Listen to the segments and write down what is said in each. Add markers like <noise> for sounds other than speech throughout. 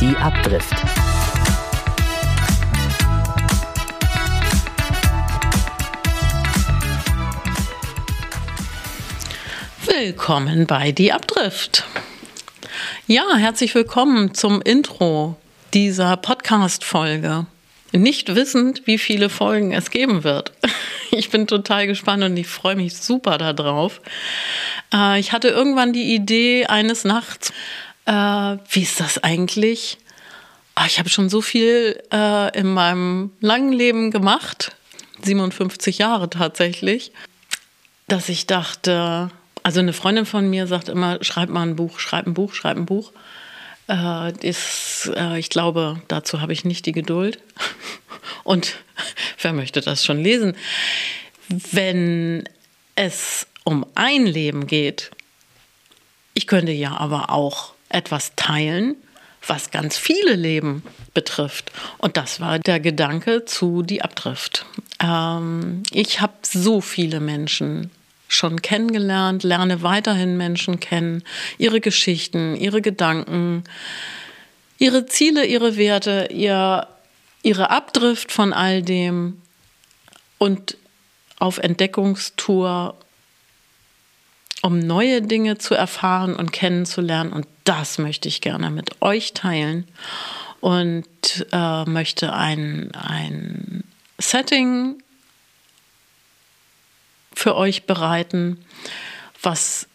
Die Abdrift. Willkommen bei Die Abdrift. Ja, herzlich willkommen zum Intro dieser Podcast-Folge. Nicht wissend, wie viele Folgen es geben wird. <laughs> Ich bin total gespannt und ich freue mich super darauf. Äh, ich hatte irgendwann die Idee eines Nachts, äh, wie ist das eigentlich? Ah, ich habe schon so viel äh, in meinem langen Leben gemacht, 57 Jahre tatsächlich, dass ich dachte, also eine Freundin von mir sagt immer, schreib mal ein Buch, schreib ein Buch, schreib ein Buch. Äh, ist, äh, ich glaube, dazu habe ich nicht die Geduld. <laughs> Und <laughs> wer möchte das schon lesen? Wenn es um ein Leben geht, ich könnte ja aber auch etwas teilen, was ganz viele Leben betrifft. Und das war der Gedanke zu die Abdrift. Ähm, ich habe so viele Menschen schon kennengelernt, lerne weiterhin Menschen kennen, ihre Geschichten, ihre Gedanken, ihre Ziele, ihre Werte, ihr, ihre Abdrift von all dem und auf Entdeckungstour, um neue Dinge zu erfahren und kennenzulernen. Und das möchte ich gerne mit euch teilen und äh, möchte ein, ein Setting für euch bereiten, was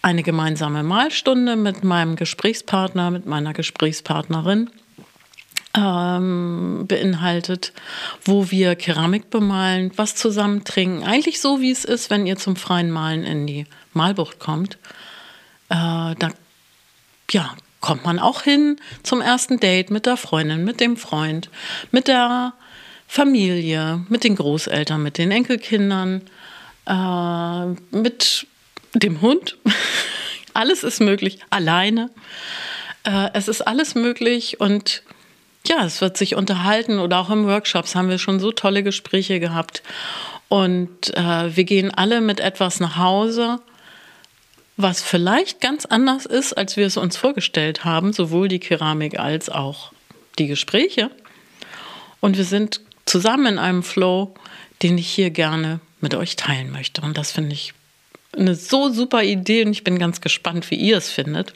eine gemeinsame Malstunde mit meinem Gesprächspartner, mit meiner Gesprächspartnerin ähm, beinhaltet, wo wir Keramik bemalen, was zusammen trinken. Eigentlich so, wie es ist, wenn ihr zum freien Malen in die Malbucht kommt. Äh, da ja, kommt man auch hin zum ersten Date mit der Freundin, mit dem Freund, mit der Familie, mit den Großeltern, mit den Enkelkindern, äh, mit dem Hund. <laughs> alles ist möglich, alleine. Äh, es ist alles möglich und ja, es wird sich unterhalten oder auch im Workshops haben wir schon so tolle Gespräche gehabt. Und äh, wir gehen alle mit etwas nach Hause, was vielleicht ganz anders ist, als wir es uns vorgestellt haben, sowohl die Keramik als auch die Gespräche. Und wir sind zusammen in einem Flow, den ich hier gerne mit euch teilen möchte. Und das finde ich eine so super Idee und ich bin ganz gespannt, wie ihr es findet.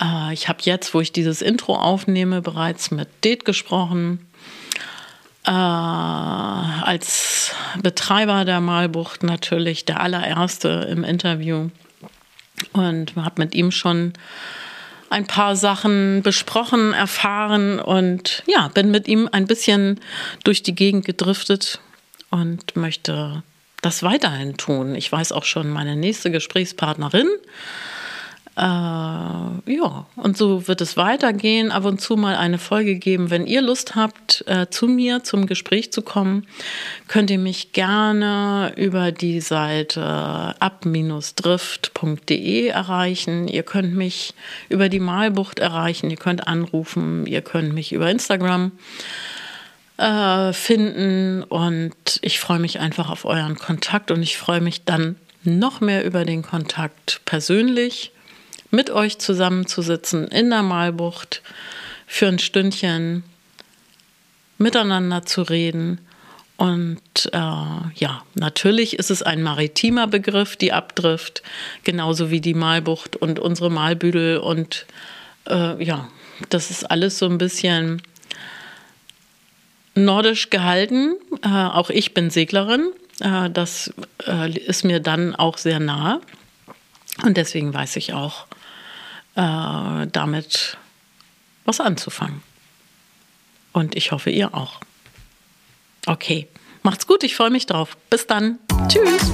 Äh, ich habe jetzt, wo ich dieses Intro aufnehme, bereits mit Det gesprochen. Äh, als Betreiber der Malbucht natürlich der allererste im Interview und habe mit ihm schon ein paar Sachen besprochen, erfahren und ja, bin mit ihm ein bisschen durch die Gegend gedriftet und möchte das weiterhin tun. Ich weiß auch schon meine nächste Gesprächspartnerin. Äh, ja, und so wird es weitergehen. Ab und zu mal eine Folge geben. Wenn ihr Lust habt, äh, zu mir zum Gespräch zu kommen, könnt ihr mich gerne über die Seite ab-drift.de erreichen. Ihr könnt mich über die Malbucht erreichen. Ihr könnt anrufen. Ihr könnt mich über Instagram äh, finden. Und ich freue mich einfach auf euren Kontakt und ich freue mich dann noch mehr über den Kontakt persönlich mit euch zusammenzusitzen in der Malbucht für ein Stündchen miteinander zu reden. Und äh, ja, natürlich ist es ein maritimer Begriff, die Abdrift, genauso wie die Malbucht und unsere Malbüdel. Und äh, ja, das ist alles so ein bisschen nordisch gehalten. Äh, auch ich bin Seglerin. Äh, das äh, ist mir dann auch sehr nahe. Und deswegen weiß ich auch, äh, damit was anzufangen. Und ich hoffe, ihr auch. Okay, macht's gut, ich freue mich drauf. Bis dann. Tschüss.